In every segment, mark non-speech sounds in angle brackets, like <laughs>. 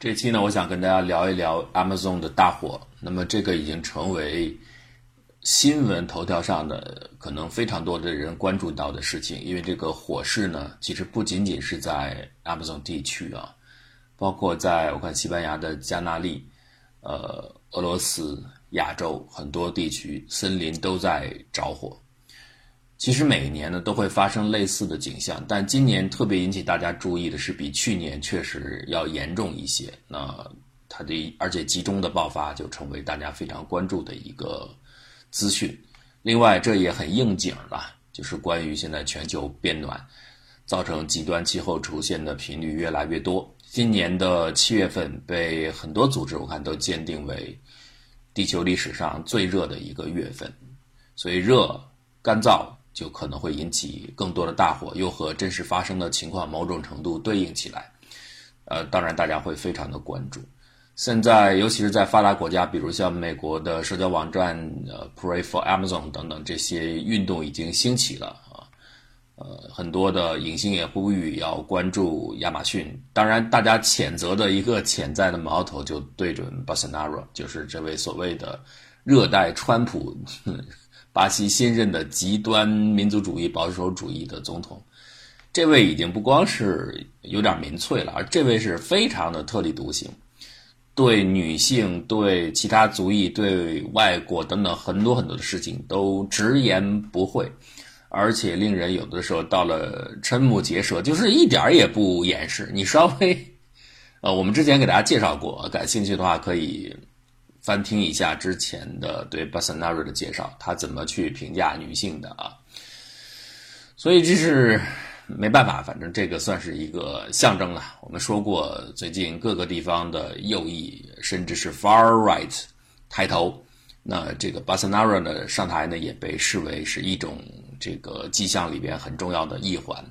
这期呢，我想跟大家聊一聊 Amazon 的大火。那么，这个已经成为新闻头条上的可能非常多的人关注到的事情。因为这个火势呢，其实不仅仅是在 Amazon 地区啊，包括在我看西班牙的加纳利、呃俄罗斯、亚洲很多地区，森林都在着火。其实每年呢都会发生类似的景象，但今年特别引起大家注意的是，比去年确实要严重一些。那它的而且集中的爆发就成为大家非常关注的一个资讯。另外，这也很应景了，就是关于现在全球变暖造成极端气候出现的频率越来越多。今年的七月份被很多组织我看都鉴定为地球历史上最热的一个月份，所以热干燥。就可能会引起更多的大火，又和真实发生的情况某种程度对应起来。呃，当然大家会非常的关注。现在，尤其是在发达国家，比如像美国的社交网站呃，Pray for Amazon 等等这些运动已经兴起了啊。呃，很多的影星也呼吁要关注亚马逊。当然，大家谴责的一个潜在的矛头就对准 Bolsonaro，就是这位所谓的热带川普。巴西新任的极端民族主义保守主义的总统，这位已经不光是有点民粹了，而这位是非常的特立独行，对女性、对其他族裔、对外国等等很多很多的事情都直言不讳，而且令人有的时候到了瞠目结舌，就是一点儿也不掩饰。你稍微，呃，我们之前给大家介绍过，感兴趣的话可以。翻听一下之前的对 b a s a n a r 的介绍，他怎么去评价女性的啊？所以这是没办法，反正这个算是一个象征了。我们说过，最近各个地方的右翼甚至是 far right 抬头，那这个 b a s a n a r 呢上台呢也被视为是一种这个迹象里边很重要的一环。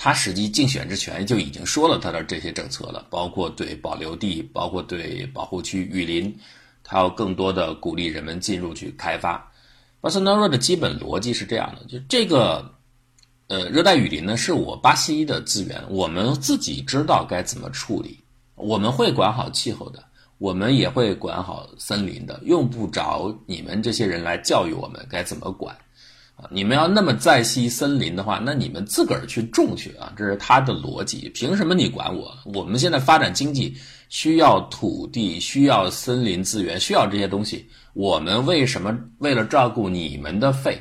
他实际竞选之前就已经说了他的这些政策了，包括对保留地，包括对保护区雨林，他要更多的鼓励人们进入去开发。巴塞纳罗的基本逻辑是这样的：就这个，呃，热带雨林呢是我巴西的资源，我们自己知道该怎么处理，我们会管好气候的，我们也会管好森林的，用不着你们这些人来教育我们该怎么管。你们要那么在惜森林的话，那你们自个儿去种去啊！这是他的逻辑。凭什么你管我？我们现在发展经济需要土地，需要森林资源，需要这些东西。我们为什么为了照顾你们的肺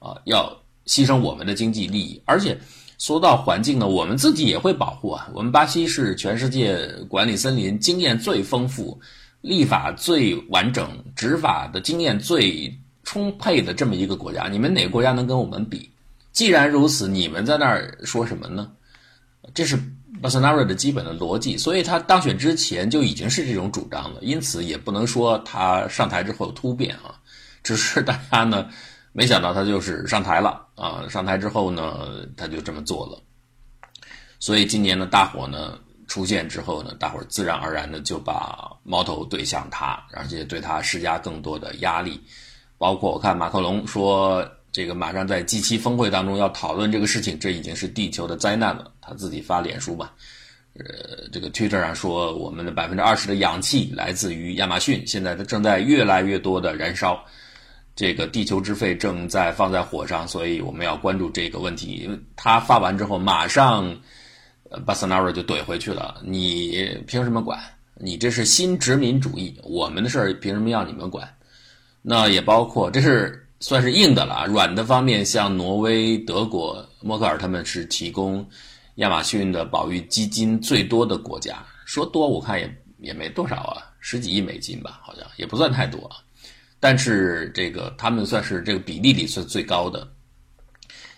啊，要牺牲我们的经济利益？而且说到环境呢，我们自己也会保护啊。我们巴西是全世界管理森林经验最丰富、立法最完整、执法的经验最。充沛的这么一个国家，你们哪个国家能跟我们比？既然如此，你们在那儿说什么呢？这是巴塞纳罗的基本的逻辑，所以他当选之前就已经是这种主张了，因此也不能说他上台之后突变啊，只是大家呢没想到他就是上台了啊，上台之后呢他就这么做了，所以今年的大火呢出现之后呢，大伙自然而然的就把矛头对向他，而且对他施加更多的压力。包括我看马克龙说，这个马上在 G7 峰会当中要讨论这个事情，这已经是地球的灾难了。他自己发脸书嘛，呃，这个 Twitter 上说，我们的百分之二十的氧气来自于亚马逊，现在它正在越来越多的燃烧，这个地球之肺正在放在火上，所以我们要关注这个问题。他发完之后，马上巴塞纳罗就怼回去了，你凭什么管？你这是新殖民主义，我们的事儿凭什么要你们管？那也包括，这是算是硬的了。软的方面，像挪威、德国、默克尔他们是提供亚马逊的保育基金最多的国家。说多，我看也也没多少啊，十几亿美金吧，好像也不算太多啊。但是这个他们算是这个比例里是最高的。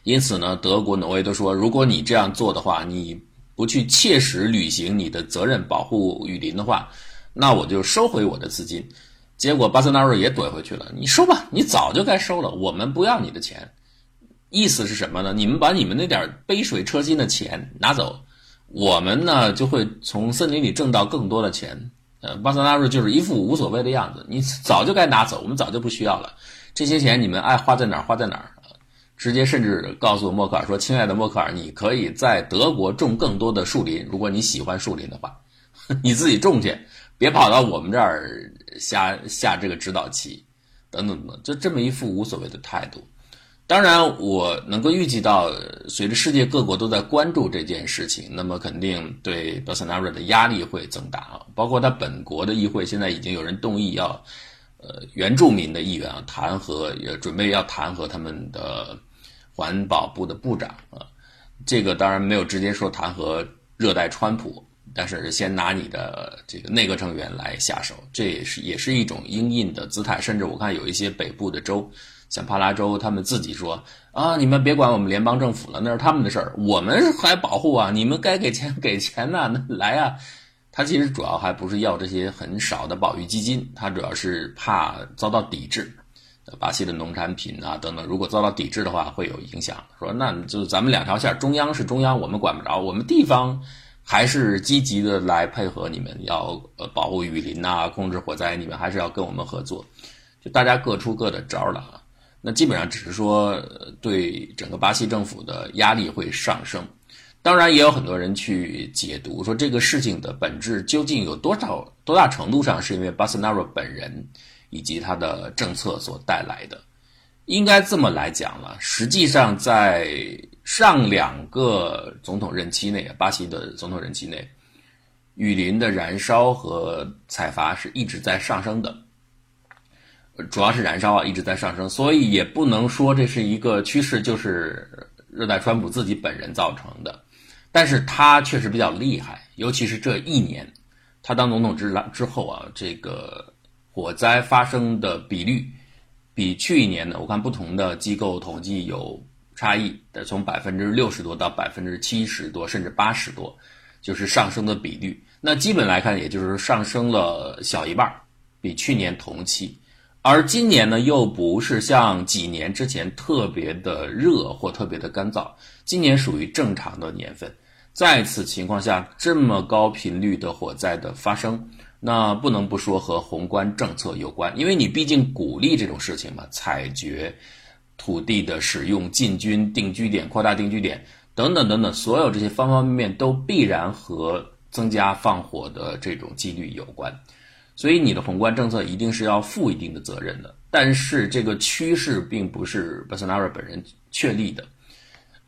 因此呢，德国、挪威都说，如果你这样做的话，你不去切实履行你的责任，保护雨林的话，那我就收回我的资金。结果巴塞纳瑞也怼回去了。你收吧，你早就该收了。我们不要你的钱，意思是什么呢？你们把你们那点杯水车薪的钱拿走，我们呢就会从森林里挣到更多的钱。呃，巴塞纳瑞就是一副无所谓的样子。你早就该拿走，我们早就不需要了。这些钱你们爱花在哪儿花在哪儿。直接甚至告诉默克尔说：“亲爱的默克尔，你可以在德国种更多的树林，如果你喜欢树林的话。<laughs> ”你自己种去，别跑到我们这儿下下这个指导棋，等等等，就这么一副无所谓的态度。当然，我能够预计到，随着世界各国都在关注这件事情，那么肯定对 Bolsonaro 的压力会增大啊。包括他本国的议会，现在已经有人动议要，呃，原住民的议员啊弹劾，也准备要弹劾他们的环保部的部长啊。这个当然没有直接说弹劾热带川普，但是先拿你的这个内阁成员来下手，这也是也是一种应应的姿态。甚至我看有一些北部的州。像帕拉州，他们自己说啊，你们别管我们联邦政府了，那是他们的事儿，我们还保护啊，<laughs> 你们该给钱给钱呐，那来啊。他其实主要还不是要这些很少的保育基金，他主要是怕遭到抵制，巴西的农产品啊等等，如果遭到抵制的话，会有影响。说那就咱们两条线，中央是中央，我们管不着，我们地方还是积极的来配合你们，要呃保护雨林呐，控制火灾，你们还是要跟我们合作，就大家各出各的招了啊。那基本上只是说，对整个巴西政府的压力会上升。当然，也有很多人去解读说，这个事情的本质究竟有多少多大程度上是因为巴塞纳罗本人以及他的政策所带来的。应该这么来讲了，实际上在上两个总统任期内，巴西的总统任期内，雨林的燃烧和采伐是一直在上升的。主要是燃烧啊，一直在上升，所以也不能说这是一个趋势，就是热带川普自己本人造成的。但是他确实比较厉害，尤其是这一年，他当总统之之后啊，这个火灾发生的比率比去年呢，我看不同的机构统计有差异，从百分之六十多到百分之七十多，甚至八十多，就是上升的比率。那基本来看，也就是上升了小一半，比去年同期。而今年呢，又不是像几年之前特别的热或特别的干燥，今年属于正常的年份。在此情况下，这么高频率的火灾的发生，那不能不说和宏观政策有关，因为你毕竟鼓励这种事情嘛，采掘土地的使用、进军定居点、扩大定居点等等等等，所有这些方方面面都必然和增加放火的这种几率有关。所以你的宏观政策一定是要负一定的责任的，但是这个趋势并不是 Bolsonaro 本人确立的，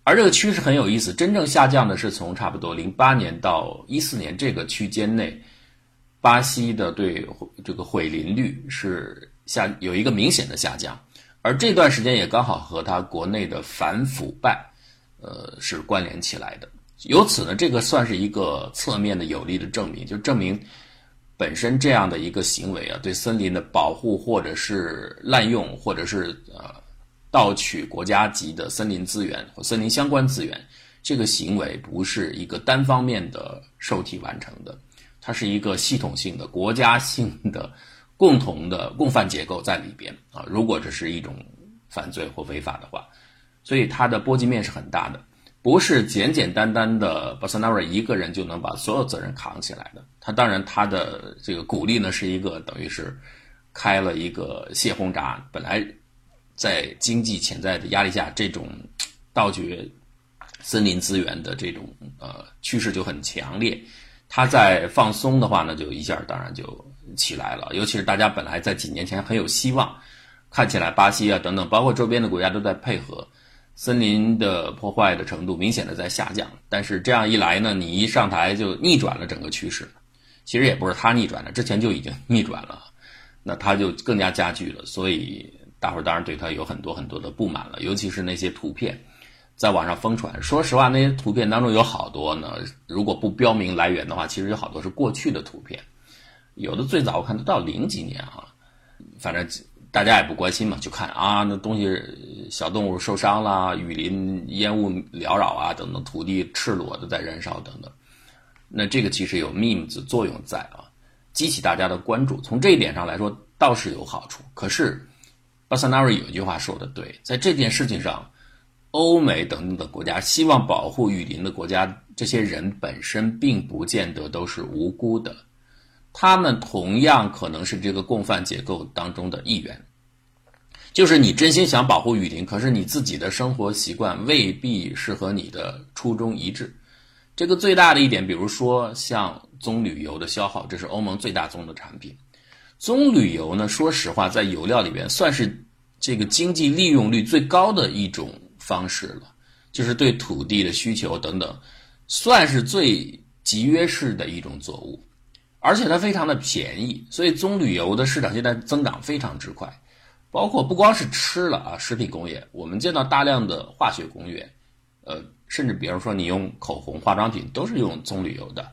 而这个趋势很有意思，真正下降的是从差不多零八年到一四年这个区间内，巴西的对这个毁林率是下有一个明显的下降，而这段时间也刚好和他国内的反腐败，呃是关联起来的，由此呢，这个算是一个侧面的有力的证明，就证明。本身这样的一个行为啊，对森林的保护，或者是滥用，或者是呃盗取国家级的森林资源或森林相关资源，这个行为不是一个单方面的受体完成的，它是一个系统性的、国家性的、共同的共犯结构在里边啊。如果这是一种犯罪或违法的话，所以它的波及面是很大的。不是简简单单的 Bolsonaro 一个人就能把所有责任扛起来的。他当然，他的这个鼓励呢，是一个等于是开了一个泄洪闸。本来在经济潜在的压力下，这种盗掘森林资源的这种呃趋势就很强烈。它在放松的话呢，就一下当然就起来了。尤其是大家本来在几年前很有希望，看起来巴西啊等等，包括周边的国家都在配合。森林的破坏的程度明显的在下降，但是这样一来呢，你一上台就逆转了整个趋势。其实也不是他逆转的，之前就已经 <laughs> 逆转了，那他就更加加剧了。所以大伙儿当然对他有很多很多的不满了，尤其是那些图片在网上疯传。说实话，那些图片当中有好多呢，如果不标明来源的话，其实有好多是过去的图片，有的最早我看都到零几年啊，反正。大家也不关心嘛，就看啊，那东西小动物受伤啦，雨林烟雾缭绕啊，等等，土地赤裸的在燃烧等等。那这个其实有 memes 作用在啊，激起大家的关注。从这一点上来说，倒是有好处。可是，巴塞纳瑞有一句话说的对，在这件事情上，欧美等等的国家希望保护雨林的国家，这些人本身并不见得都是无辜的。他们同样可能是这个共犯结构当中的一员，就是你真心想保护雨林，可是你自己的生活习惯未必是和你的初衷一致。这个最大的一点，比如说像棕榈油的消耗，这是欧盟最大宗的产品。棕榈油呢，说实话，在油料里边算是这个经济利用率最高的一种方式了，就是对土地的需求等等，算是最集约式的一种作物，而且它非常的便宜，所以棕榈油的市场现在增长非常之快。包括不光是吃了啊，食品工业，我们见到大量的化学工业，呃，甚至比如说你用口红、化妆品都是用棕榈油的，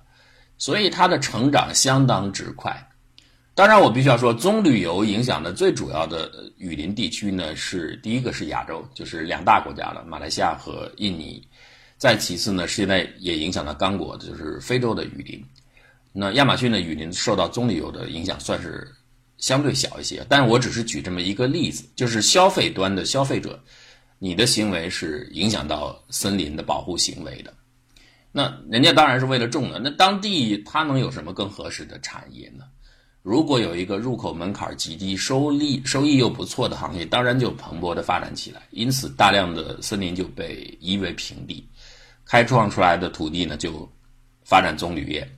所以它的成长相当之快。当然，我必须要说，棕榈油影响的最主要的雨林地区呢，是第一个是亚洲，就是两大国家了，马来西亚和印尼。再其次呢，是现在也影响到刚果，就是非洲的雨林。那亚马逊的雨林受到棕榈油的影响算是。相对小一些，但是我只是举这么一个例子，就是消费端的消费者，你的行为是影响到森林的保护行为的。那人家当然是为了种的，那当地它能有什么更合适的产业呢？如果有一个入口门槛极低、收利收益又不错的行业，当然就蓬勃的发展起来。因此，大量的森林就被夷为平地，开创出来的土地呢就发展棕榈业，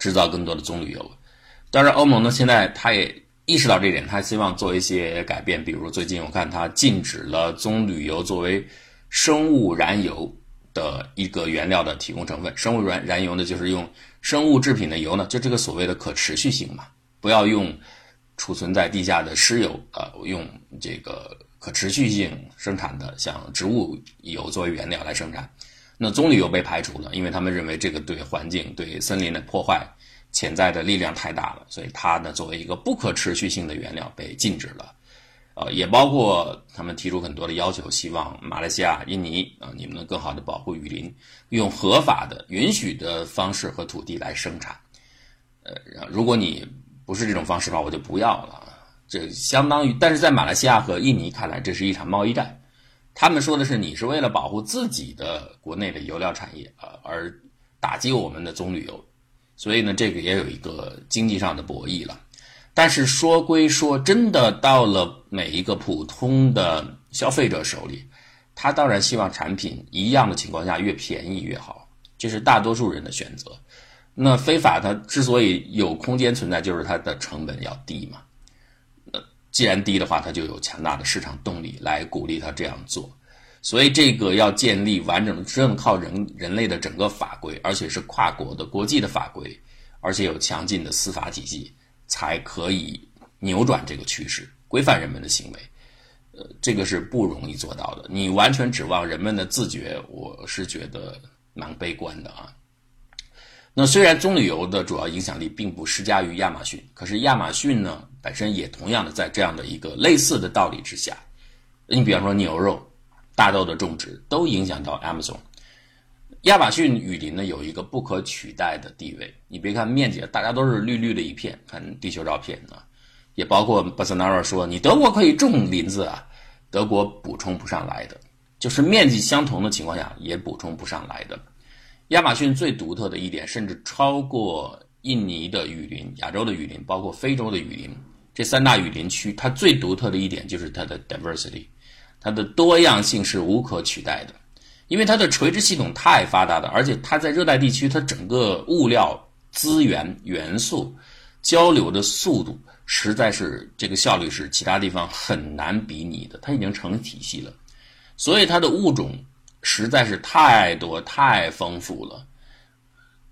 制造更多的棕榈油。当然，欧盟呢，现在他也意识到这点，他希望做一些改变。比如最近我看他禁止了棕榈油作为生物燃油的一个原料的提供成分。生物燃燃油呢，就是用生物制品的油呢，就这个所谓的可持续性嘛，不要用储存在地下的石油，呃，用这个可持续性生产的，像植物油作为原料来生产。那棕榈油被排除了，因为他们认为这个对环境、对森林的破坏。潜在的力量太大了，所以它呢作为一个不可持续性的原料被禁止了，呃，也包括他们提出很多的要求，希望马来西亚、印尼啊，你们能更好的保护雨林，用合法的、允许的方式和土地来生产。呃，如果你不是这种方式的话，我就不要了。这相当于，但是在马来西亚和印尼看来，这是一场贸易战。他们说的是，你是为了保护自己的国内的油料产业啊，而打击我们的棕榈油。所以呢，这个也有一个经济上的博弈了。但是说归说，真的到了每一个普通的消费者手里，他当然希望产品一样的情况下越便宜越好，这是大多数人的选择。那非法它之所以有空间存在，就是它的成本要低嘛。那既然低的话，它就有强大的市场动力来鼓励它这样做。所以这个要建立完整的，真靠人人类的整个法规，而且是跨国的国际的法规，而且有强劲的司法体系，才可以扭转这个趋势，规范人们的行为。呃，这个是不容易做到的。你完全指望人们的自觉，我是觉得蛮悲观的啊。那虽然棕榈油的主要影响力并不施加于亚马逊，可是亚马逊呢本身也同样的在这样的一个类似的道理之下。你比方说牛肉。大豆的种植都影响到 Amazon，亚马逊雨林呢有一个不可取代的地位。你别看面积，大家都是绿绿的一片，看地球照片啊，也包括巴塞纳尔说，你德国可以种林子啊，德国补充不上来的，就是面积相同的情况下也补充不上来的。亚马逊最独特的一点，甚至超过印尼的雨林、亚洲的雨林，包括非洲的雨林，这三大雨林区，它最独特的一点就是它的 diversity。它的多样性是无可取代的，因为它的垂直系统太发达了，而且它在热带地区，它整个物料、资源、元素交流的速度，实在是这个效率是其他地方很难比拟的。它已经成体系了，所以它的物种实在是太多、太丰富了。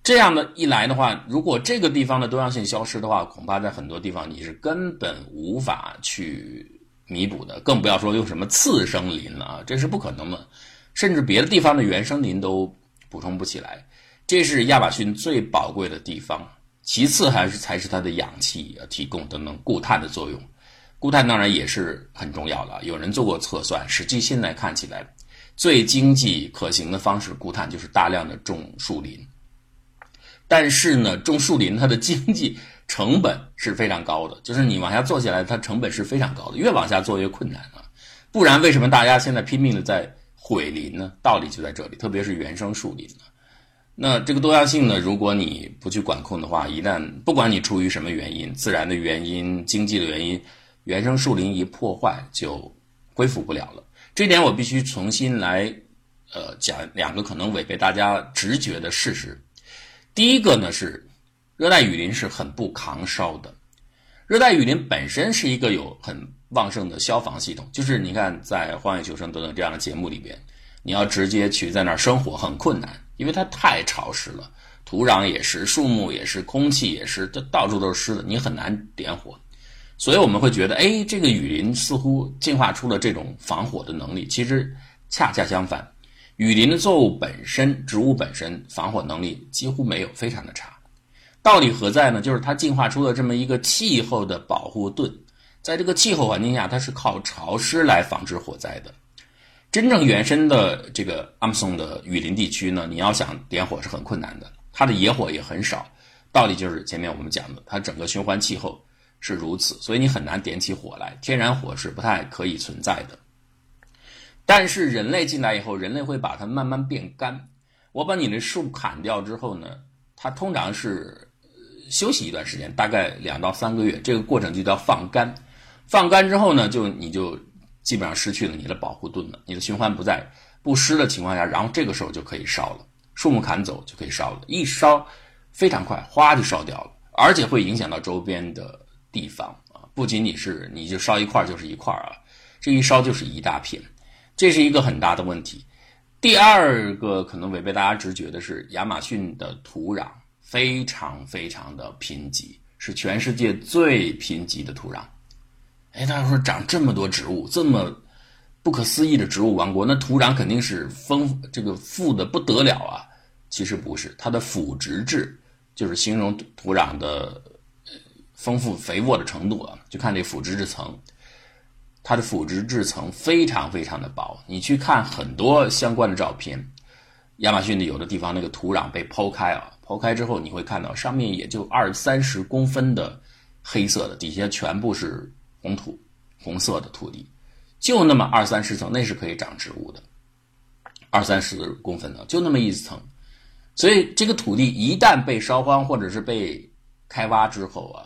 这样的一来的话，如果这个地方的多样性消失的话，恐怕在很多地方你是根本无法去。弥补的，更不要说用什么次生林了啊，这是不可能的，甚至别的地方的原生林都补充不起来。这是亚马逊最宝贵的地方，其次还是才是它的氧气提供等等固碳的作用。固碳当然也是很重要的，有人做过测算，实际现在看起来最经济可行的方式固碳就是大量的种树林。但是呢，种树林它的经济。成本是非常高的，就是你往下做起来，它成本是非常高的，越往下做越困难啊。不然为什么大家现在拼命的在毁林呢？道理就在这里，特别是原生树林那这个多样性呢，如果你不去管控的话，一旦不管你出于什么原因，自然的原因、经济的原因，原生树林一破坏就恢复不了了。这点我必须重新来，呃，讲两个可能违背大家直觉的事实。第一个呢是。热带雨林是很不抗烧的。热带雨林本身是一个有很旺盛的消防系统，就是你看在《荒野求生》等等这样的节目里边，你要直接去在那儿生活很困难，因为它太潮湿了，土壤也是，树木也是，空气也是，这到处都是湿的，你很难点火。所以我们会觉得，哎，这个雨林似乎进化出了这种防火的能力。其实恰恰相反，雨林的作物本身、植物本身防火能力几乎没有，非常的差。道理何在呢？就是它进化出了这么一个气候的保护盾，在这个气候环境下，它是靠潮湿来防止火灾的。真正原生的这个阿姆松的雨林地区呢，你要想点火是很困难的，它的野火也很少。道理就是前面我们讲的，它整个循环气候是如此，所以你很难点起火来，天然火是不太可以存在的。但是人类进来以后，人类会把它慢慢变干。我把你的树砍掉之后呢，它通常是。休息一段时间，大概两到三个月，这个过程就叫放干。放干之后呢，就你就基本上失去了你的保护盾了，你的循环不在不湿的情况下，然后这个时候就可以烧了。树木砍走就可以烧了，一烧非常快，哗就烧掉了，而且会影响到周边的地方啊，不仅仅是你就烧一块就是一块啊，这一烧就是一大片，这是一个很大的问题。第二个可能违背大家直觉的是亚马逊的土壤。非常非常的贫瘠，是全世界最贫瘠的土壤。哎，大家说长这么多植物，这么不可思议的植物王国，那土壤肯定是丰这个富的不得了啊。其实不是，它的腐殖质就是形容土壤的丰富肥沃的程度啊。就看这腐殖质层，它的腐殖质层非常非常的薄。你去看很多相关的照片，亚马逊的有的地方那个土壤被剖开啊。刨开之后，你会看到上面也就二三十公分的黑色的，底下全部是红土，红色的土地，就那么二三十层，那是可以长植物的，二三十公分的，就那么一层。所以这个土地一旦被烧荒或者是被开挖之后啊，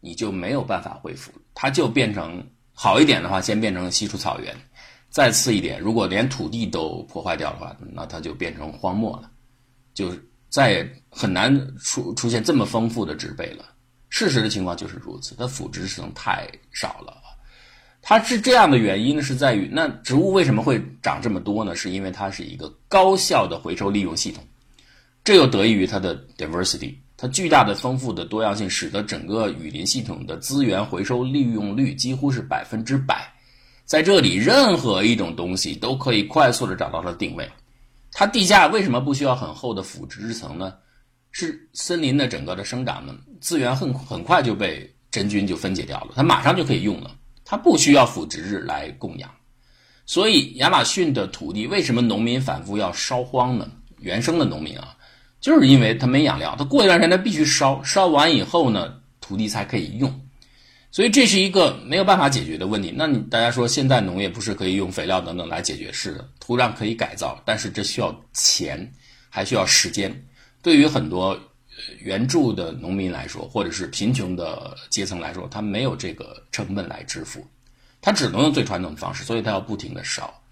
你就没有办法恢复，它就变成好一点的话，先变成稀疏草原，再次一点，如果连土地都破坏掉的话，那它就变成荒漠了，就是。再也很难出出现这么丰富的植被了。事实的情况就是如此，它腐殖层太少了。它是这样的原因呢，是在于那植物为什么会长这么多呢？是因为它是一个高效的回收利用系统，这又得益于它的 diversity，它巨大的丰富的多样性，使得整个雨林系统的资源回收利用率几乎是百分之百。在这里，任何一种东西都可以快速的找到它的定位。它地下为什么不需要很厚的腐殖质层呢？是森林的整个的生长呢，资源很很快就被真菌就分解掉了，它马上就可以用了，它不需要腐殖质来供养。所以亚马逊的土地为什么农民反复要烧荒呢？原生的农民啊，就是因为他没养料，他过一段时间他必须烧，烧完以后呢，土地才可以用。所以这是一个没有办法解决的问题。那你大家说，现在农业不是可以用肥料等等来解决？是的，土壤可以改造，但是这需要钱，还需要时间。对于很多援助的农民来说，或者是贫穷的阶层来说，他没有这个成本来支付，他只能用最传统的方式，所以他要不停的烧。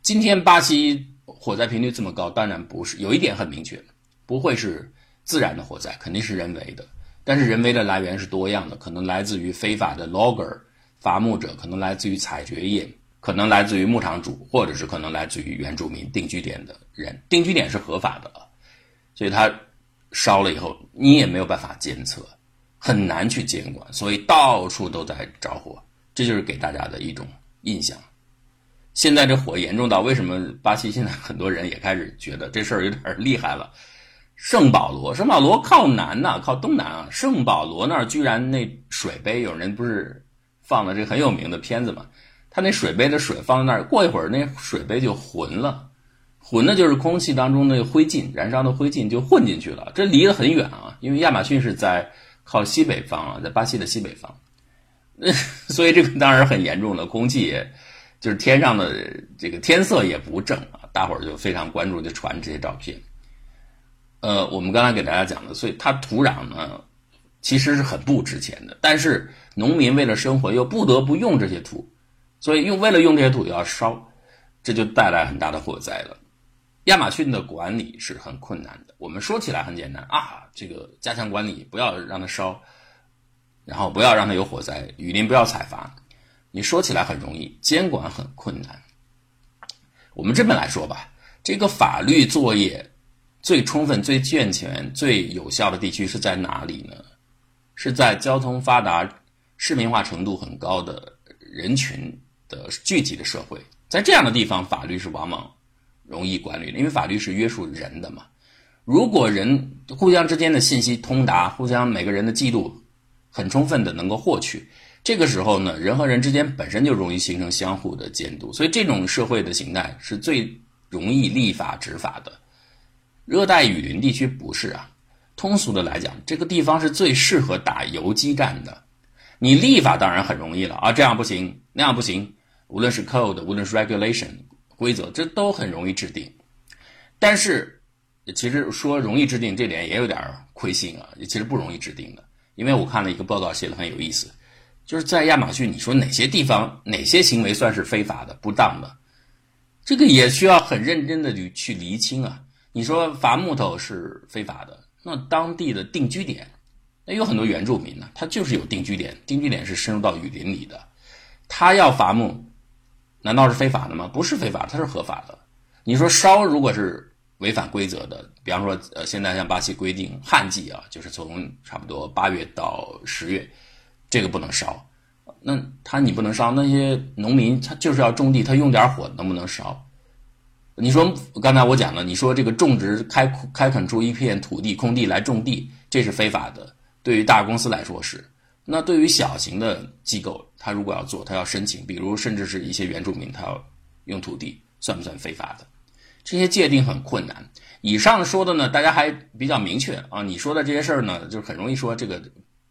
今天巴西火灾频率这么高，当然不是有一点很明确，不会是自然的火灾，肯定是人为的。但是人为的来源是多样的，可能来自于非法的 logger 伐木者，可能来自于采掘业，可能来自于牧场主，或者是可能来自于原住民定居点的人。定居点是合法的，所以它烧了以后，你也没有办法监测，很难去监管，所以到处都在着火。这就是给大家的一种印象。现在这火严重到为什么巴西现在很多人也开始觉得这事儿有点厉害了。圣保罗，圣保罗靠南呐，靠东南啊。圣保罗那儿居然那水杯，有人不是放了这很有名的片子嘛？他那水杯的水放在那儿，过一会儿那水杯就浑了，浑的就是空气当中那个灰烬，燃烧的灰烬就混进去了。这离得很远啊，因为亚马逊是在靠西北方啊，在巴西的西北方，<laughs> 所以这个当然很严重了。空气也就是天上的这个天色也不正啊，大伙儿就非常关注，就传这些照片。呃，我们刚才给大家讲的，所以它土壤呢，其实是很不值钱的。但是农民为了生活，又不得不用这些土，所以用为了用这些土要烧，这就带来很大的火灾了。亚马逊的管理是很困难的。我们说起来很简单啊，这个加强管理，不要让它烧，然后不要让它有火灾，雨林不要采伐。你说起来很容易，监管很困难。我们这么来说吧，这个法律作业最充分、最健全、最有效的地区是在哪里呢？是在交通发达、市民化程度很高的人群的聚集的社会，在这样的地方，法律是往往。容易管理的，因为法律是约束人的嘛。如果人互相之间的信息通达，互相每个人的记录很充分的能够获取，这个时候呢，人和人之间本身就容易形成相互的监督，所以这种社会的形态是最容易立法执法的。热带雨林地区不是啊，通俗的来讲，这个地方是最适合打游击战的。你立法当然很容易了啊，这样不行，那样不行，无论是 code，无论是 regulation。规则这都很容易制定，但是其实说容易制定这点也有点亏心啊，其实不容易制定的。因为我看了一个报告写的很有意思，就是在亚马逊，你说哪些地方哪些行为算是非法的、不当的，这个也需要很认真的去去厘清啊。你说伐木头是非法的，那当地的定居点，那有很多原住民呢，他就是有定居点，定居点是深入到雨林里的，他要伐木。难道是非法的吗？不是非法，它是合法的。你说烧如果是违反规则的，比方说，呃，现在像巴西规定旱季啊，就是从差不多八月到十月，这个不能烧。那他你不能烧，那些农民他就是要种地，他用点火能不能烧？你说刚才我讲了，你说这个种植开开垦出一片土地空地来种地，这是非法的。对于大公司来说是。那对于小型的机构，他如果要做，他要申请，比如甚至是一些原住民，他要用土地，算不算非法的？这些界定很困难。以上说的呢，大家还比较明确啊。你说的这些事儿呢，就很容易说这个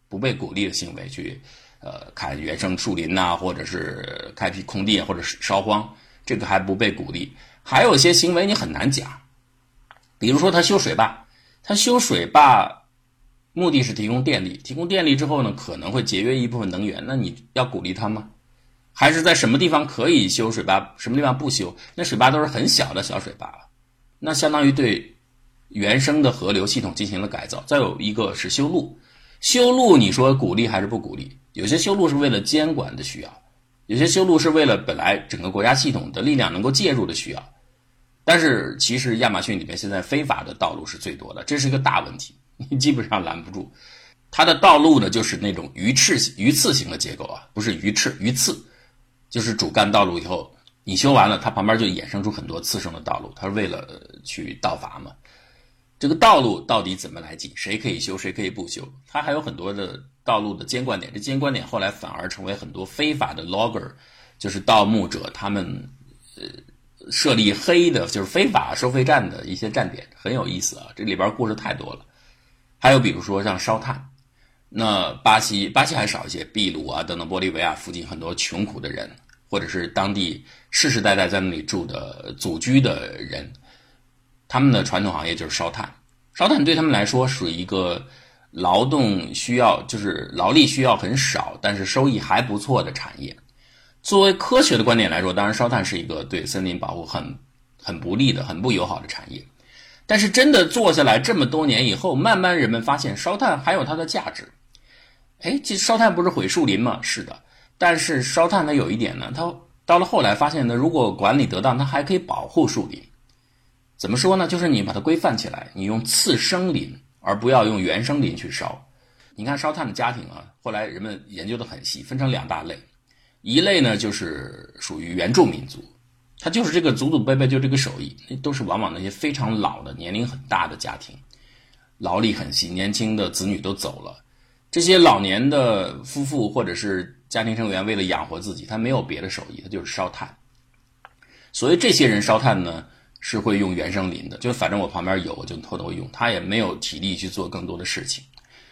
不被鼓励的行为，去呃砍原生树林呐，或者是开辟空地，或者是烧荒，这个还不被鼓励。还有一些行为你很难讲，比如说他修水坝，他修水坝。目的是提供电力，提供电力之后呢，可能会节约一部分能源。那你要鼓励他吗？还是在什么地方可以修水坝，什么地方不修？那水坝都是很小的小水坝了，那相当于对原生的河流系统进行了改造。再有一个是修路，修路你说鼓励还是不鼓励？有些修路是为了监管的需要，有些修路是为了本来整个国家系统的力量能够介入的需要。但是其实亚马逊里面现在非法的道路是最多的，这是一个大问题。你基本上拦不住，它的道路呢，就是那种鱼翅鱼刺型的结构啊，不是鱼翅鱼刺，就是主干道路以后，你修完了，它旁边就衍生出很多次生的道路，它是为了去盗伐嘛。这个道路到底怎么来记？谁可以修，谁可以不修？它还有很多的道路的监管点，这监管点后来反而成为很多非法的 logger，就是盗墓者他们呃设立黑的，就是非法收费站的一些站点，很有意思啊，这里边故事太多了。还有比如说像烧炭，那巴西巴西还少一些，秘鲁啊等等，玻利维亚附近很多穷苦的人，或者是当地世世代代在那里住的祖居的人，他们的传统行业就是烧炭。烧炭对他们来说属于一个劳动需要，就是劳力需要很少，但是收益还不错的产业。作为科学的观点来说，当然烧炭是一个对森林保护很很不利的、很不友好的产业。但是真的做下来这么多年以后，慢慢人们发现烧炭还有它的价值。哎，这烧炭不是毁树林吗？是的。但是烧炭它有一点呢，它到了后来发现呢，如果管理得当，它还可以保护树林。怎么说呢？就是你把它规范起来，你用次生林，而不要用原生林去烧。你看烧炭的家庭啊，后来人们研究的很细，分成两大类，一类呢就是属于原住民族。他就是这个祖祖辈辈就这个手艺，那都是往往那些非常老的、年龄很大的家庭，劳力很细，年轻的子女都走了，这些老年的夫妇或者是家庭成员为了养活自己，他没有别的手艺，他就是烧炭。所以这些人烧炭呢，是会用原生林的，就反正我旁边有，我就偷偷用，他也没有体力去做更多的事情。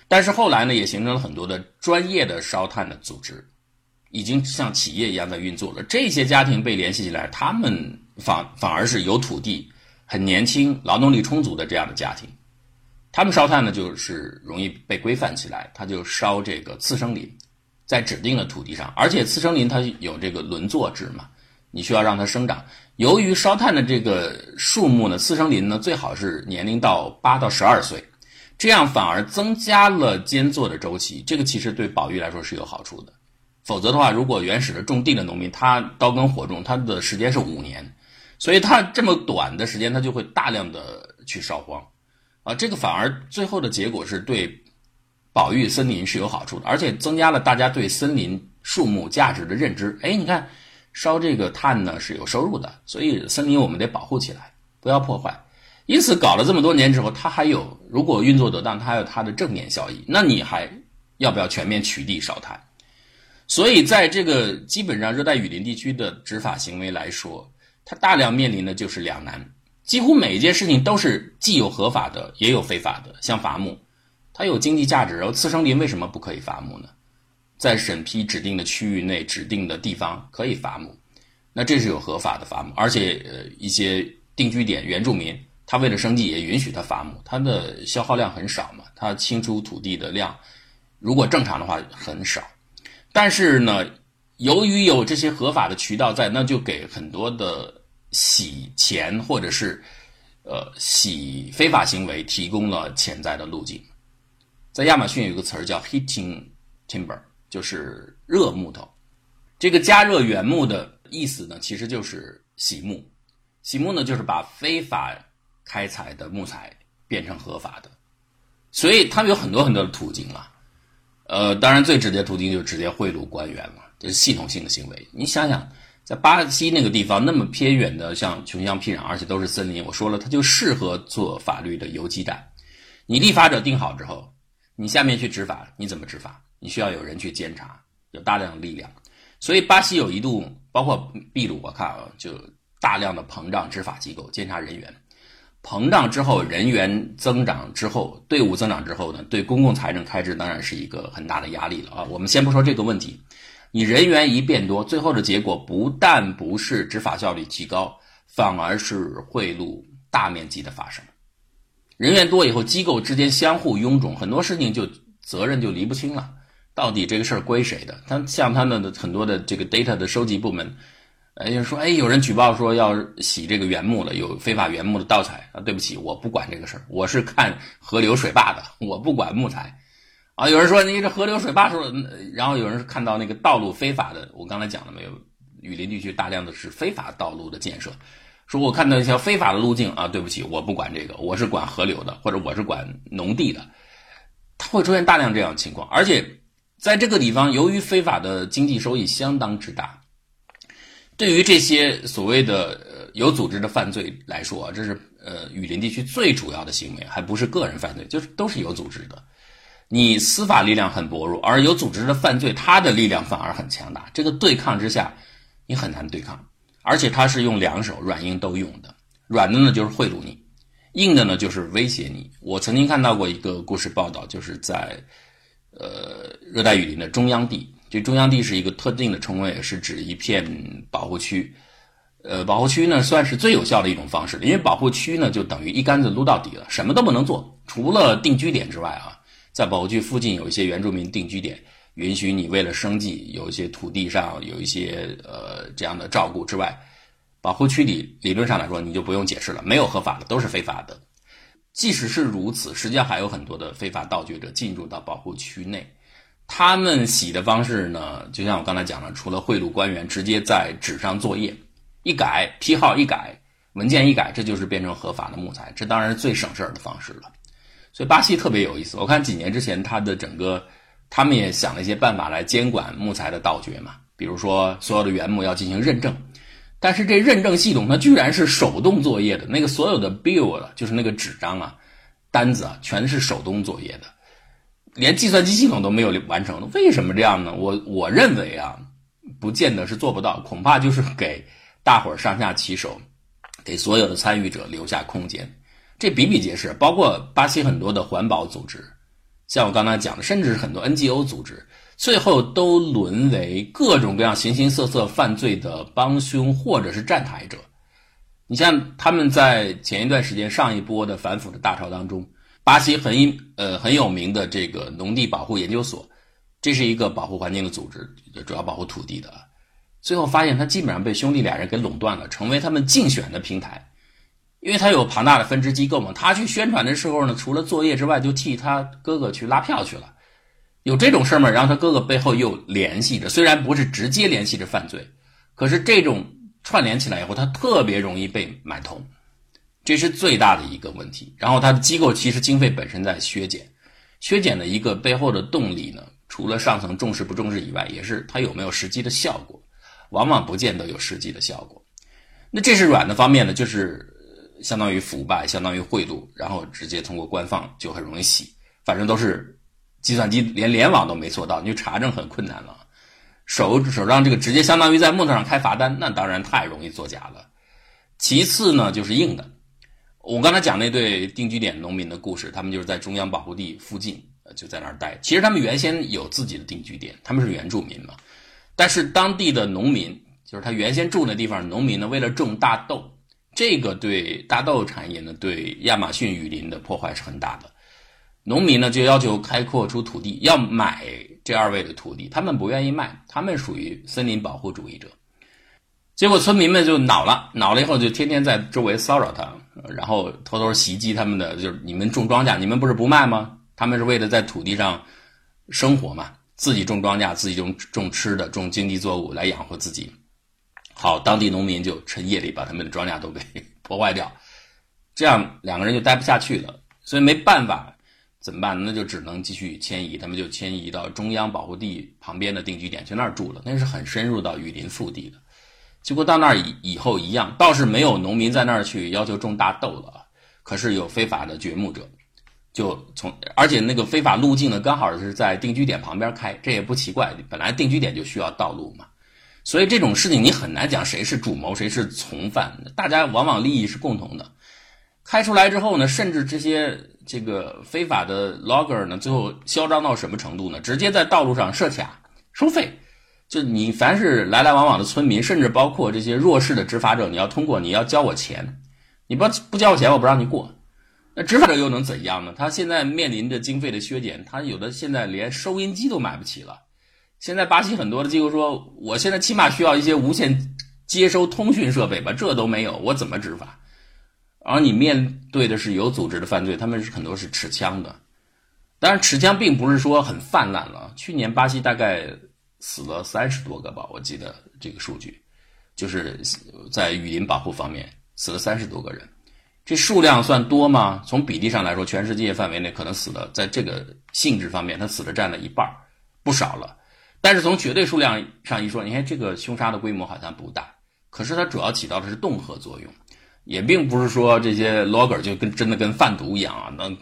但是后来呢，也形成了很多的专业的烧炭的组织。已经像企业一样在运作了。这些家庭被联系起来，他们反反而是有土地、很年轻、劳动力充足的这样的家庭。他们烧炭呢，就是容易被规范起来，他就烧这个次生林，在指定的土地上，而且次生林它有这个轮作制嘛，你需要让它生长。由于烧炭的这个树木呢，次生林呢最好是年龄到八到十二岁，这样反而增加了间作的周期，这个其实对保育来说是有好处的。否则的话，如果原始的种地的农民他刀耕火种，他的时间是五年，所以他这么短的时间他就会大量的去烧荒，啊，这个反而最后的结果是对保育森林是有好处的，而且增加了大家对森林树木价值的认知。哎，你看。烧这个炭呢是有收入的，所以森林我们得保护起来，不要破坏。因此搞了这么多年之后，它还有如果运作得当，它还有它的正面效益。那你还要不要全面取缔烧炭？所以在这个基本上热带雨林地区的执法行为来说，它大量面临的就是两难。几乎每一件事情都是既有合法的，也有非法的。像伐木，它有经济价值，然后次生林为什么不可以伐木呢？在审批指定的区域内、指定的地方可以伐木，那这是有合法的伐木，而且呃一些定居点原住民，他为了生计也允许他伐木，他的消耗量很少嘛，他清出土地的量，如果正常的话很少，但是呢，由于有这些合法的渠道在，那就给很多的洗钱或者是呃洗非法行为提供了潜在的路径。在亚马逊有一个词儿叫 “heating timber”。就是热木头，这个加热原木的意思呢，其实就是洗木。洗木呢，就是把非法开采的木材变成合法的，所以他们有很多很多的途径了。呃，当然最直接途径就是直接贿赂官员了，这是系统性的行为。你想想，在巴西那个地方那么偏远的，像穷乡僻壤，而且都是森林，我说了，它就适合做法律的游击战。你立法者定好之后，你下面去执法，你怎么执法？你需要有人去监察，有大量的力量，所以巴西有一度，包括秘鲁，我看啊，就大量的膨胀执法机构、监察人员，膨胀之后，人员增长之后，队伍增长之后呢，对公共财政开支当然是一个很大的压力了啊。我们先不说这个问题，你人员一变多，最后的结果不但不是执法效率提高，反而是贿赂大面积的发生。人员多以后，机构之间相互臃肿，很多事情就责任就离不清了。到底这个事儿归谁的？他像他们的很多的这个 data 的收集部门，哎，就说，哎，有人举报说要洗这个原木了，有非法原木的盗采啊。对不起，我不管这个事儿，我是看河流水坝的，我不管木材。啊，有人说你这河流水坝说，然后有人看到那个道路非法的，我刚才讲了没有？雨林地区大量的是非法道路的建设，说我看到一条非法的路径啊，对不起，我不管这个，我是管河流的，或者我是管农地的，它会出现大量这样情况，而且。在这个地方，由于非法的经济收益相当之大，对于这些所谓的呃有组织的犯罪来说，这是呃雨林地区最主要的行为，还不是个人犯罪，就是都是有组织的。你司法力量很薄弱，而有组织的犯罪，它的力量反而很强大。这个对抗之下，你很难对抗，而且它是用两手软硬都用的。软的呢就是贿赂你，硬的呢就是威胁你。我曾经看到过一个故事报道，就是在。呃，热带雨林的中央地，这中央地是一个特定的称谓，是指一片保护区。呃，保护区呢算是最有效的一种方式，因为保护区呢就等于一竿子撸到底了，什么都不能做，除了定居点之外啊，在保护区附近有一些原住民定居点，允许你为了生计有一些土地上有一些呃这样的照顾之外，保护区里理论上来说你就不用解释了，没有合法的，都是非法的。即使是如此，实际上还有很多的非法盗掘者进入到保护区内。他们洗的方式呢，就像我刚才讲的，除了贿赂官员，直接在纸上作业，一改批号一改，文件一改，这就是变成合法的木材。这当然是最省事儿的方式了。所以巴西特别有意思。我看几年之前，他的整个他们也想了一些办法来监管木材的盗掘嘛，比如说所有的原木要进行认证。但是这认证系统它居然是手动作业的，那个所有的 bill 就是那个纸张啊、单子啊，全是手动作业的，连计算机系统都没有完成。为什么这样呢？我我认为啊，不见得是做不到，恐怕就是给大伙儿上下其手，给所有的参与者留下空间。这比比皆是，包括巴西很多的环保组织，像我刚才讲的，甚至是很多 NGO 组织。最后都沦为各种各样形形色色犯罪的帮凶或者是站台者。你像他们在前一段时间上一波的反腐的大潮当中，巴西很呃很有名的这个农地保护研究所，这是一个保护环境的组织，主要保护土地的。最后发现他基本上被兄弟俩人给垄断了，成为他们竞选的平台。因为他有庞大的分支机构嘛，他去宣传的时候呢，除了作业之外，就替他哥哥去拉票去了。有这种事儿吗？然后他哥哥背后又联系着，虽然不是直接联系着犯罪，可是这种串联起来以后，他特别容易被买通，这是最大的一个问题。然后他的机构其实经费本身在削减，削减的一个背后的动力呢，除了上层重视不重视以外，也是它有没有实际的效果，往往不见得有实际的效果。那这是软的方面呢，就是。相当于腐败，相当于贿赂，然后直接通过官方就很容易洗，反正都是计算机连联网都没做到，你就查证很困难了。手手上这个直接相当于在木头上开罚单，那当然太容易作假了。其次呢，就是硬的。我刚才讲那对定居点农民的故事，他们就是在中央保护地附近，就在那儿待。其实他们原先有自己的定居点，他们是原住民嘛。但是当地的农民，就是他原先住那地方，农民呢为了种大豆。这个对大豆产业呢，对亚马逊雨林的破坏是很大的。农民呢就要求开阔出土地，要买这二位的土地，他们不愿意卖，他们属于森林保护主义者。结果村民们就恼了，恼了以后就天天在周围骚扰他，然后偷偷袭击他们的，就是你们种庄稼，你们不是不卖吗？他们是为了在土地上生活嘛，自己种庄稼，自己种种吃的，种经济作物来养活自己。好，当地农民就趁夜里把他们的庄稼都给 <laughs> 破坏掉，这样两个人就待不下去了，所以没办法，怎么办？那就只能继续迁移，他们就迁移到中央保护地旁边的定居点，去那儿住了。那是很深入到雨林腹地的，结果到那儿以以后一样，倒是没有农民在那儿去要求种大豆了，可是有非法的掘墓者，就从而且那个非法路径呢，刚好是在定居点旁边开，这也不奇怪，本来定居点就需要道路嘛。所以这种事情你很难讲谁是主谋谁是从犯，大家往往利益是共同的。开出来之后呢，甚至这些这个非法的 logger 呢，最后嚣张到什么程度呢？直接在道路上设卡收费，就你凡是来来往往的村民，甚至包括这些弱势的执法者，你要通过你要交我钱，你不不交我钱我不让你过。那执法者又能怎样呢？他现在面临着经费的削减，他有的现在连收音机都买不起了。现在巴西很多的机构说，我现在起码需要一些无线接收通讯设备吧，这都没有，我怎么执法？而你面对的是有组织的犯罪，他们是很多是持枪的，当然持枪并不是说很泛滥了。去年巴西大概死了三十多个吧，我记得这个数据，就是在雨林保护方面死了三十多个人，这数量算多吗？从比例上来说，全世界范围内可能死的，在这个性质方面，他死的占了一半，不少了。但是从绝对数量上一说，你看这个凶杀的规模好像不大，可是它主要起到的是恫吓作用，也并不是说这些 logger 就跟真的跟贩毒一样啊，能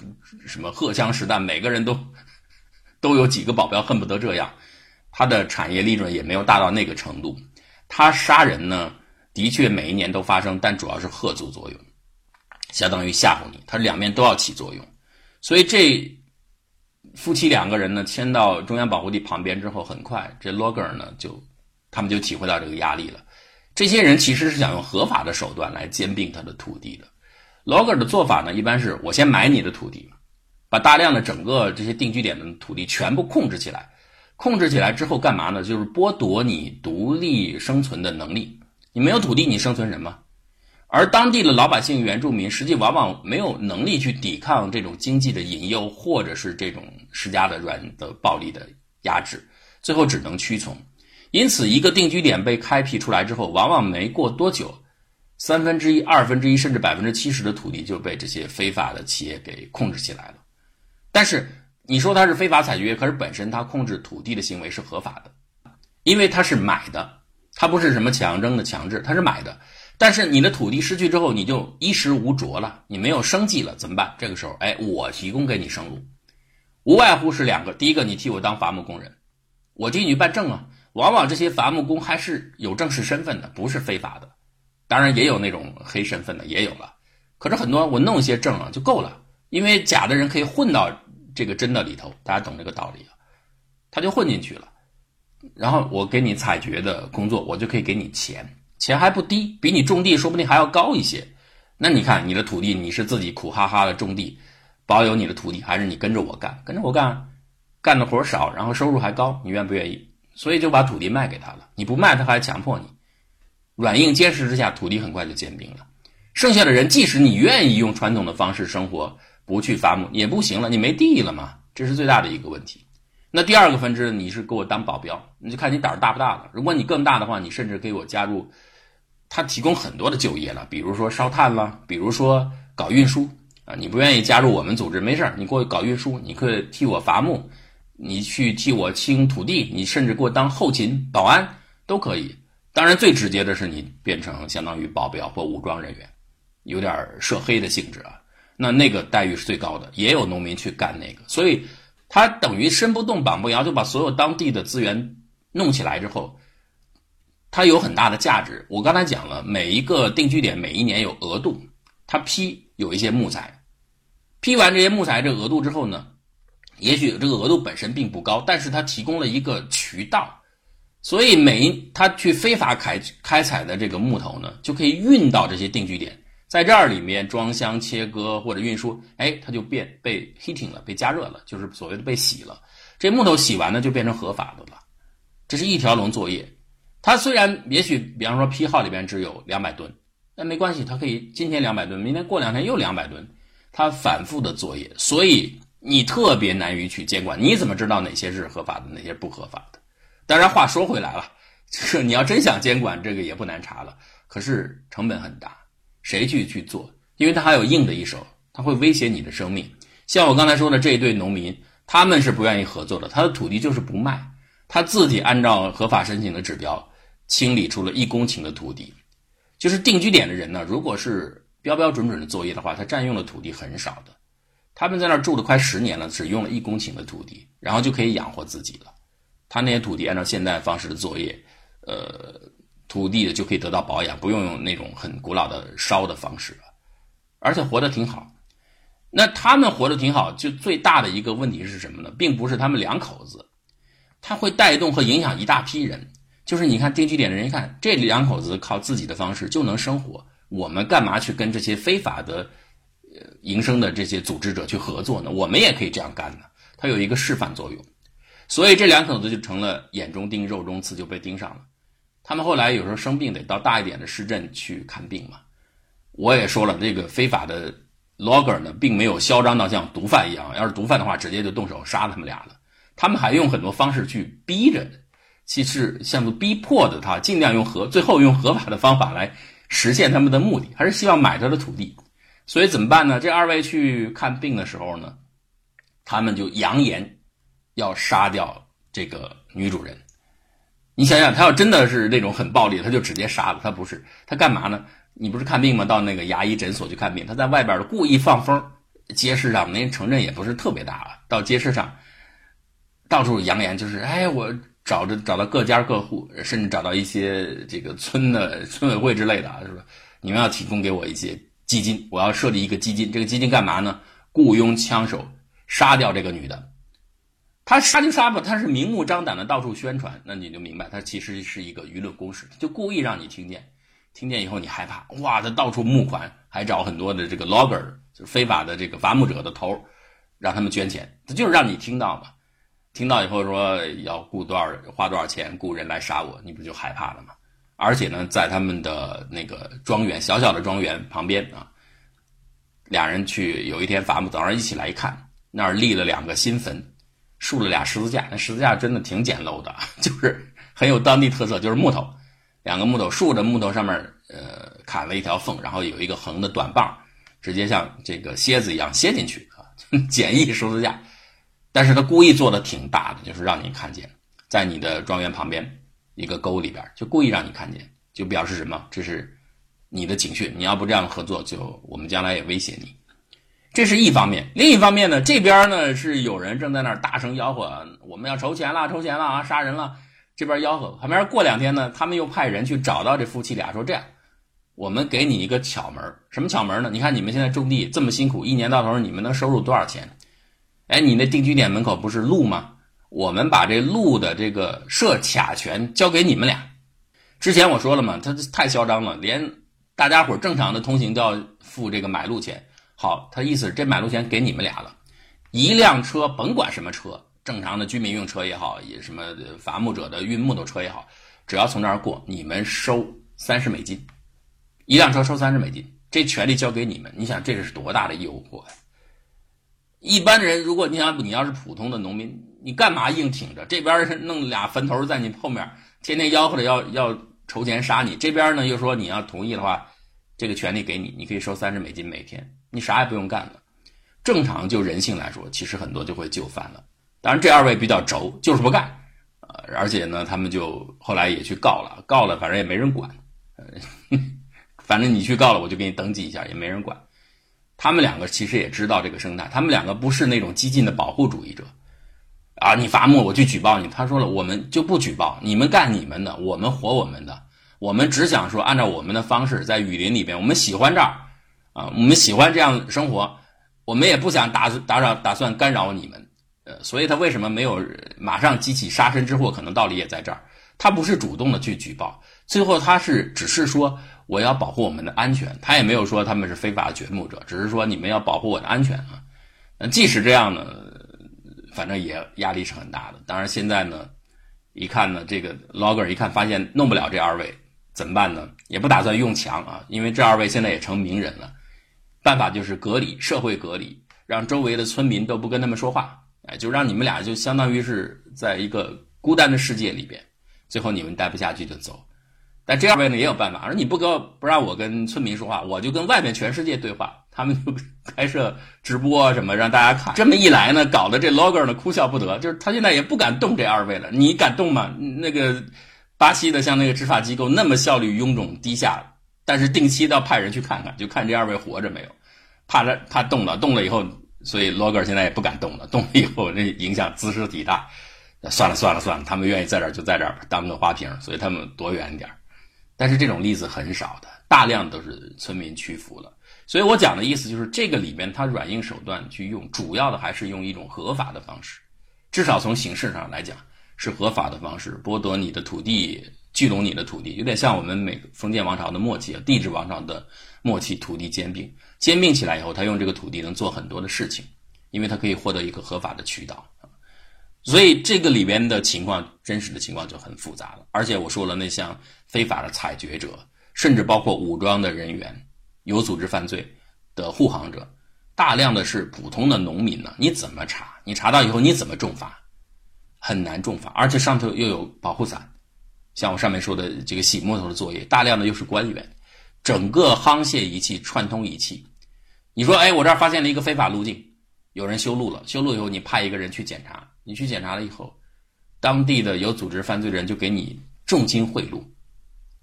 什么荷枪实弹，每个人都 <laughs> 都有几个保镖，恨不得这样，他的产业利润也没有大到那个程度。他杀人呢，的确每一年都发生，但主要是吓阻作用，相当于吓唬你，他两面都要起作用，所以这。夫妻两个人呢，迁到中央保护地旁边之后，很快这 logger 呢就，他们就体会到这个压力了。这些人其实是想用合法的手段来兼并他的土地的。logger 的做法呢，一般是我先买你的土地，把大量的整个这些定居点的土地全部控制起来，控制起来之后干嘛呢？就是剥夺你独立生存的能力。你没有土地，你生存什么？而当地的老百姓、原住民，实际往往没有能力去抵抗这种经济的引诱，或者是这种施加的软的暴力的压制，最后只能屈从。因此，一个定居点被开辟出来之后，往往没过多久，三分之一、二分之一，甚至百分之七十的土地就被这些非法的企业给控制起来了。但是，你说它是非法采掘，可是本身它控制土地的行为是合法的，因为它是买的，它不是什么强征的强制，它是买的。但是你的土地失去之后，你就衣食无着了，你没有生计了，怎么办？这个时候，哎，我提供给你生路，无外乎是两个：第一个，你替我当伐木工人，我替你办证啊。往往这些伐木工还是有正式身份的，不是非法的。当然也有那种黑身份的，也有了。可是很多我弄一些证啊就够了，因为假的人可以混到这个真的里头，大家懂这个道理啊？他就混进去了，然后我给你采掘的工作，我就可以给你钱。钱还不低，比你种地说不定还要高一些。那你看你的土地，你是自己苦哈哈的种地，保有你的土地，还是你跟着我干？跟着我干，干的活少，然后收入还高，你愿不愿意？所以就把土地卖给他了。你不卖，他还强迫你。软硬兼施之下，土地很快就兼并了。剩下的人，即使你愿意用传统的方式生活，不去伐木也不行了，你没地了嘛，这是最大的一个问题。那第二个分支，你是给我当保镖，你就看你胆儿大不大了。如果你更大的话，你甚至给我加入，他提供很多的就业了，比如说烧炭了，比如说搞运输啊。你不愿意加入我们组织，没事儿，你给我搞运输，你可以替我伐木，你去替我清土地，你甚至给我当后勤、保安都可以。当然，最直接的是你变成相当于保镖或武装人员，有点涉黑的性质啊。那那个待遇是最高的，也有农民去干那个，所以。他等于身不动绑不摇，就把所有当地的资源弄起来之后，它有很大的价值。我刚才讲了，每一个定居点每一年有额度，他批有一些木材，批完这些木材这额度之后呢，也许这个额度本身并不高，但是它提供了一个渠道，所以每一他去非法开开采的这个木头呢，就可以运到这些定居点。在这儿里面装箱、切割或者运输，哎，它就变被 heating 了，被加热了，就是所谓的被洗了。这木头洗完呢，就变成合法的了。这是一条龙作业。它虽然也许，比方说批号里边只有两百吨，那没关系，它可以今天两百吨，明天过两天又两百吨，它反复的作业，所以你特别难于去监管。你怎么知道哪些是合法的，哪些不合法的？当然话说回来了，这个你要真想监管，这个也不难查了，可是成本很大。谁去去做？因为他还有硬的一手，他会威胁你的生命。像我刚才说的这一对农民，他们是不愿意合作的。他的土地就是不卖，他自己按照合法申请的指标清理出了一公顷的土地。就是定居点的人呢，如果是标标准准的作业的话，他占用的土地很少的。他们在那儿住了快十年了，只用了一公顷的土地，然后就可以养活自己了。他那些土地按照现代方式的作业，呃。土地的就可以得到保养，不用用那种很古老的烧的方式，而且活得挺好。那他们活得挺好，就最大的一个问题是什么呢？并不是他们两口子，他会带动和影响一大批人。就是你看定居点的人一看，这两口子靠自己的方式就能生活，我们干嘛去跟这些非法的呃营生的这些组织者去合作呢？我们也可以这样干呢。它有一个示范作用，所以这两口子就成了眼中钉、肉中刺，就被盯上了。他们后来有时候生病得到大一点的市镇去看病嘛。我也说了，这个非法的 logger 呢，并没有嚣张到像毒贩一样，要是毒贩的话，直接就动手杀他们俩了。他们还用很多方式去逼着，其实像逼迫的他，尽量用合，最后用合法的方法来实现他们的目的，还是希望买他的土地。所以怎么办呢？这二位去看病的时候呢，他们就扬言要杀掉这个女主人。你想想，他要真的是那种很暴力，他就直接杀了。他不是，他干嘛呢？你不是看病吗？到那个牙医诊所去看病，他在外边故意放风，街市上那城镇也不是特别大，到街市上到处扬言，就是哎，我找着找到各家各户，甚至找到一些这个村的村委会之类的，是吧？你们要提供给我一些基金，我要设立一个基金，这个基金干嘛呢？雇佣枪手杀掉这个女的。他杀就杀吧，他是明目张胆的到处宣传，那你就明白，他其实是一个舆论攻势，就故意让你听见，听见以后你害怕，哇，他到处募款，还找很多的这个 logger，就是非法的这个伐木者的头，让他们捐钱，他就是让你听到嘛，听到以后说要雇多少花多少钱雇人来杀我，你不就害怕了吗？而且呢，在他们的那个庄园，小小的庄园旁边啊，俩人去有一天伐木，早上一起来一看，那儿立了两个新坟。竖了俩十字架，那十字架真的挺简陋的，<laughs> 就是很有当地特色，就是木头，两个木头竖着，木头上面呃砍了一条缝，然后有一个横的短棒，直接像这个楔子一样楔进去啊，<laughs> 简易十字架，但是他故意做的挺大的，就是让你看见，在你的庄园旁边一个沟里边，就故意让你看见，就表示什么？这是你的警讯，你要不这样合作，就我们将来也威胁你。这是一方面，另一方面呢，这边呢是有人正在那儿大声吆喝，我们要筹钱了，筹钱了啊，杀人了。这边吆喝，旁边过两天呢，他们又派人去找到这夫妻俩，说这样，我们给你一个巧门什么巧门呢？你看你们现在种地这么辛苦，一年到头你们能收入多少钱？哎，你那定居点门口不是路吗？我们把这路的这个设卡权交给你们俩。之前我说了嘛，他太嚣张了，连大家伙正常的通行都要付这个买路钱。好，他意思是这买路钱给你们俩了，一辆车甭管什么车，正常的居民用车也好，也什么伐木者的运木头车也好，只要从那儿过，你们收三十美金，一辆车收三十美金，这权利交给你们。你想这是多大的诱惑呀？一般人，如果你想你要是普通的农民，你干嘛硬挺着？这边弄俩坟头在你后面，天天吆喝着要要筹钱杀你，这边呢又说你要同意的话，这个权利给你，你可以收三十美金每天，你啥也不用干了。正常就人性来说，其实很多就会就范了。当然，这二位比较轴，就是不干，呃，而且呢，他们就后来也去告了，告了，反正也没人管，呃，<laughs> 反正你去告了，我就给你登记一下，也没人管。他们两个其实也知道这个生态，他们两个不是那种激进的保护主义者，啊，你伐木我去举报你，他说了，我们就不举报，你们干你们的，我们活我们的，我们只想说按照我们的方式在雨林里边，我们喜欢这儿，啊，我们喜欢这样生活。我们也不想打打扰、打算干扰你们，呃，所以他为什么没有马上激起杀身之祸？可能道理也在这儿。他不是主动的去举报，最后他是只是说我要保护我们的安全，他也没有说他们是非法掘墓者，只是说你们要保护我的安全啊。那即使这样呢，反正也压力是很大的。当然现在呢，一看呢，这个 logger 一看发现弄不了这二位，怎么办呢？也不打算用强啊，因为这二位现在也成名人了。办法就是隔离，社会隔离，让周围的村民都不跟他们说话，哎，就让你们俩就相当于是在一个孤单的世界里边，最后你们待不下去就走。但这二位呢也有办法，说你不跟不让我跟村民说话，我就跟外面全世界对话，他们就开设直播什么让大家看。这么一来呢，搞得这 logger 呢哭笑不得，就是他现在也不敢动这二位了。你敢动吗？那个巴西的像那个执法机构那么效率臃肿低下。但是定期要派人去看看，就看这二位活着没有，怕他怕动了，动了以后，所以罗格现在也不敢动了，动了以后那影响姿势体大，算了算了算了，他们愿意在这儿就在这儿吧当个花瓶，所以他们躲远一点。但是这种例子很少的，大量都是村民屈服了。所以我讲的意思就是，这个里面他软硬手段去用，主要的还是用一种合法的方式，至少从形式上来讲是合法的方式，剥夺你的土地。聚拢你的土地，有点像我们美封建王朝的末期啊，帝制王朝的末期，土地兼并，兼并起来以后，他用这个土地能做很多的事情，因为他可以获得一个合法的渠道所以这个里边的情况，真实的情况就很复杂了。而且我说了，那像非法的采掘者，甚至包括武装的人员、有组织犯罪的护航者，大量的是普通的农民呢，你怎么查？你查到以后你怎么重罚？很难重罚，而且上头又有保护伞。像我上面说的这个洗木头的作业，大量的又是官员，整个夯卸仪器、串通仪器。你说，哎，我这儿发现了一个非法路径，有人修路了，修路以后你派一个人去检查，你去检查了以后，当地的有组织犯罪人就给你重金贿赂，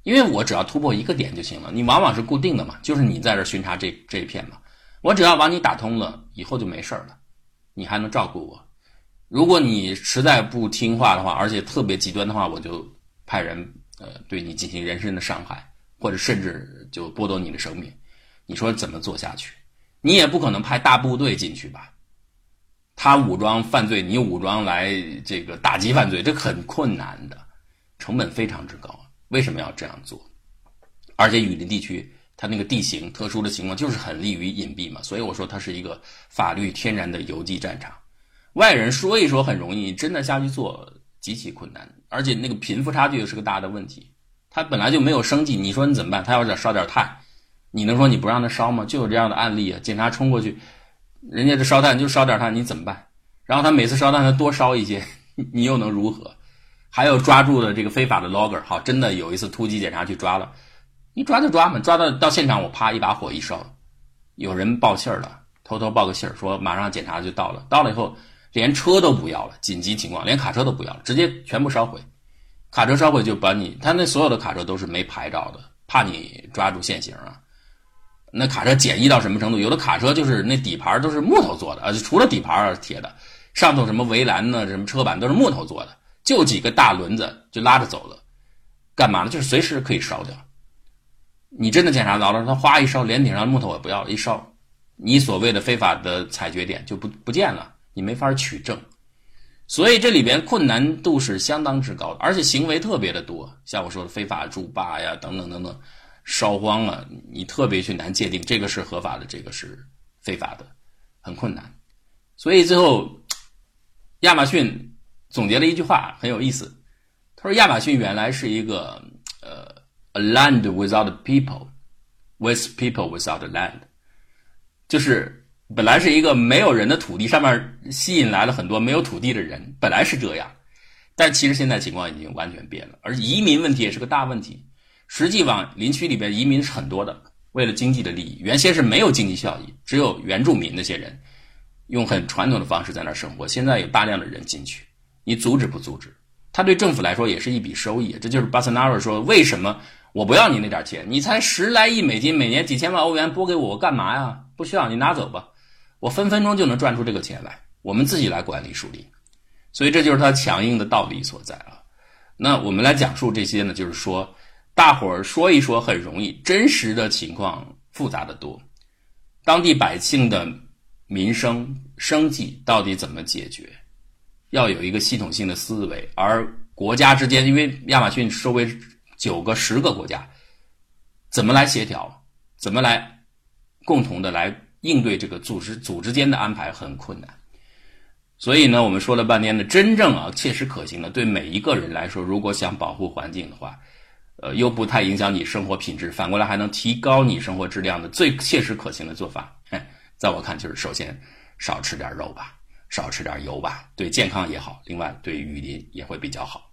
因为我只要突破一个点就行了，你往往是固定的嘛，就是你在这巡查这这一片嘛，我只要把你打通了，以后就没事了，你还能照顾我。如果你实在不听话的话，而且特别极端的话，我就。派人呃对你进行人身的伤害，或者甚至就剥夺你的生命，你说怎么做下去？你也不可能派大部队进去吧？他武装犯罪，你武装来这个打击犯罪，这很困难的，成本非常之高。为什么要这样做？而且雨林地区它那个地形特殊的情况，就是很利于隐蔽嘛。所以我说它是一个法律天然的游击战场。外人说一说很容易，真的下去做。极其困难，而且那个贫富差距又是个大的问题。他本来就没有生计，你说你怎么办？他要是烧点炭，你能说你不让他烧吗？就有这样的案例啊！警察冲过去，人家这烧炭就烧点炭，你怎么办？然后他每次烧炭他多烧一些，<laughs> 你又能如何？还有抓住的这个非法的 logger，好，真的有一次突击检查去抓了，你抓就抓嘛，抓到到现场我啪一把火一烧，有人报信儿了，偷偷报个信儿说马上检查就到了，到了以后。连车都不要了，紧急情况，连卡车都不要了，直接全部烧毁。卡车烧毁就把你，他那所有的卡车都是没牌照的，怕你抓住现行啊。那卡车简易到什么程度？有的卡车就是那底盘都是木头做的啊，除了底盘是铁的，上头什么围栏呢，什么车板都是木头做的，就几个大轮子就拉着走了。干嘛呢？就是随时可以烧掉。你真的检查到了，他哗一烧，连顶上木头也不要了，一烧，你所谓的非法的采掘点就不不见了。你没法取证，所以这里边困难度是相当之高的，而且行为特别的多，像我说的非法筑坝呀，等等等等，烧荒了，你特别去难界定这个是合法的，这个是非法的，很困难。所以最后亚马逊总结了一句话很有意思，他说亚马逊原来是一个呃 a land without people，with people without land，就是本来是一个没有人的土地，上面吸引来了很多没有土地的人，本来是这样，但其实现在情况已经完全变了，而移民问题也是个大问题。实际往林区里边移民是很多的，为了经济的利益，原先是没有经济效益，只有原住民那些人。用很传统的方式在那儿生活，现在有大量的人进去，你阻止不阻止？他对政府来说也是一笔收益。这就是巴塞纳尔说：“为什么我不要你那点钱？你才十来亿美金，每年几千万欧元拨给我，我干嘛呀？不需要，你拿走吧，我分分钟就能赚出这个钱来，我们自己来管理树林。所以这就是他强硬的道理所在啊。那我们来讲述这些呢，就是说，大伙儿说一说很容易，真实的情况复杂的多，当地百姓的。民生生计到底怎么解决？要有一个系统性的思维，而国家之间，因为亚马逊周围九个、十个国家，怎么来协调？怎么来共同的来应对这个组织组织间的安排很困难。所以呢，我们说了半天呢，真正啊切实可行的，对每一个人来说，如果想保护环境的话，呃，又不太影响你生活品质，反过来还能提高你生活质量的最 <laughs> 切实可行的做法，在我看，就是首先少吃点肉吧，少吃点油吧，对健康也好，另外对雨林也会比较好。